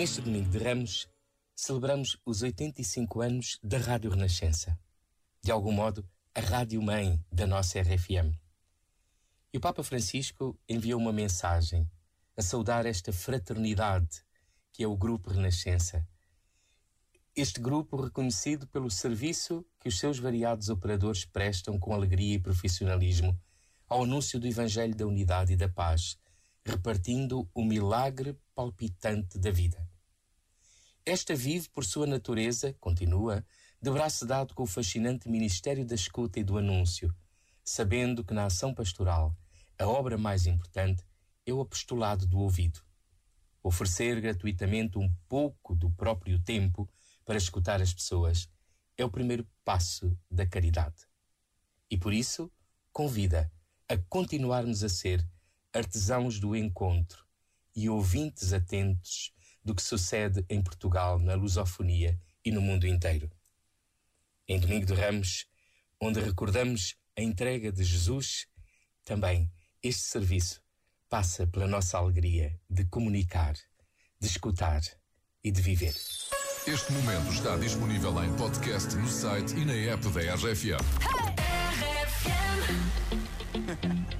Neste domingo de Ramos, celebramos os 85 anos da Rádio Renascença. De algum modo, a rádio-mãe da nossa RFM. E o Papa Francisco enviou uma mensagem a saudar esta fraternidade que é o Grupo Renascença. Este grupo reconhecido pelo serviço que os seus variados operadores prestam com alegria e profissionalismo ao anúncio do Evangelho da Unidade e da Paz, repartindo o milagre palpitante da vida. Esta vive por sua natureza, continua, de braço dado com o fascinante ministério da escuta e do anúncio, sabendo que na ação pastoral a obra mais importante é o apostolado do ouvido. Oferecer gratuitamente um pouco do próprio tempo para escutar as pessoas é o primeiro passo da caridade. E por isso, convida a continuarmos a ser artesãos do encontro e ouvintes atentos do que sucede em Portugal, na lusofonia e no mundo inteiro. Em Domingo de Ramos, onde recordamos a entrega de Jesus, também este serviço passa pela nossa alegria de comunicar, de escutar e de viver. Este momento está disponível em podcast no site e na app da RFM. hey big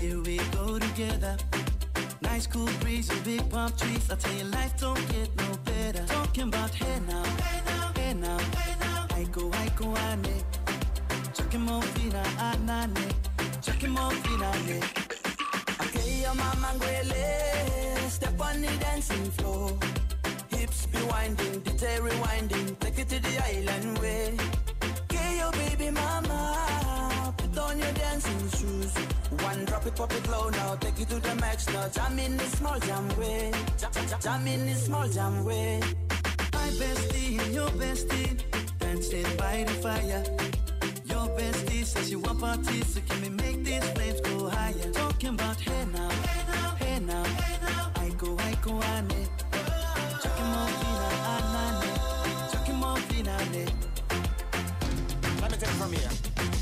Here we go together. Nice cool breeze and big palm trees. I tell you, life don't get no better. Talking about hey now, hey now, hey now, hey now. I go, ane. Chucking more fina, anane. Ah, Chucking more fina, ne. Okay, your mama ngwele. Step on the dancing floor. Hips be winding, detail rewinding. Take it to the island way. Okay, your baby mama. Put on your dancing shoes. One drop it, pop it low now. Take it to the max now. Jam in the small jam way. Jam, jam, jam in the small jam way. My bestie and your bestie dancing by the fire. Your bestie says you want parties, so can we make these flames go higher? Talking about hey now, hey now, hey now, hey now. I go, I go, ane. Chucking more fina, anane. Chucking more fina, ne. Let me take it from here.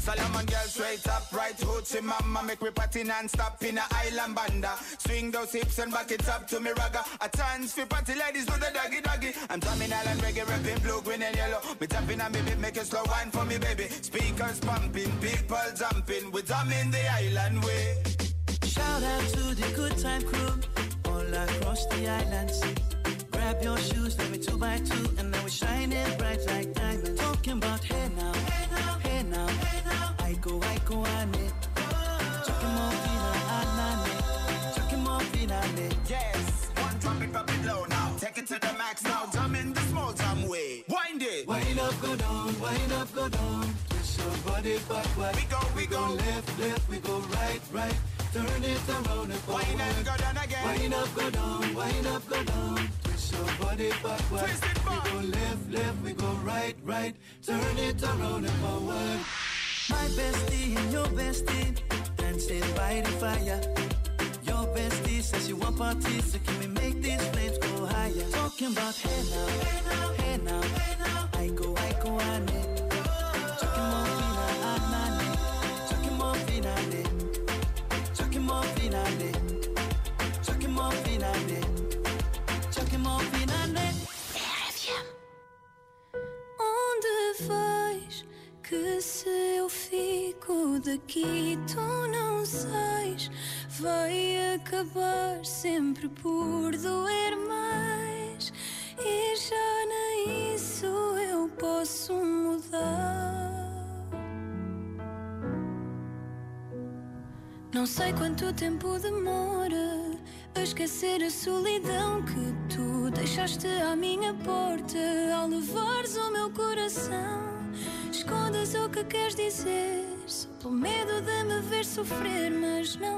Solomon girl straight up, right hoochie mama Make me party non-stop in a island banda. Swing those hips and back it up to me ragga. A chance for party ladies do the doggy doggy. I'm drumming island reggae, rapping blue, green and yellow. Me tapping on me beat, make a slow wine for me baby. Speakers pumping, people jumping. We drumming the island way. Shout out to the good time crew all across the islands. Grab your shoes, let me two by two, and now we're shining bright like diamonds. Talking about hey now, hey now, hey now, hey now. I go, I go, ane. Chucking more fina, anane. Chucking more fina, ne. Yes, one drop it, drop it low now Take it to the max now, drumming the small jam way Wind it Wind up, go down, wind up, go down. Twist your body backward. We go, we go go left, left, we go right, right. Turn it around and forward. Wind and go down again Wind up, go down, wind up, go down. Twist your body backward. Twist it back. We go left, left, we go right, right. Turn it around and forward. My bestie and your bestie dancing by the fire. Your bestie says you want parties, so can we make these flames go higher? Talking about hey now, hey now, hey now, hey now. I go, I go, ane. Chucking more fina. Chucking more fina. Chucking more fina. Chucking more fina. Chucking more fina, ne. Onde vais que se eu fico daqui tu não sais? Vai acabar sempre por doer mais e já nem isso eu posso mudar. Não sei quanto tempo demora a esquecer a solidão que tu deixaste à minha porta ao levares o meu coração. Que queres dizer, só pelo medo de me ver sofrer, mas não.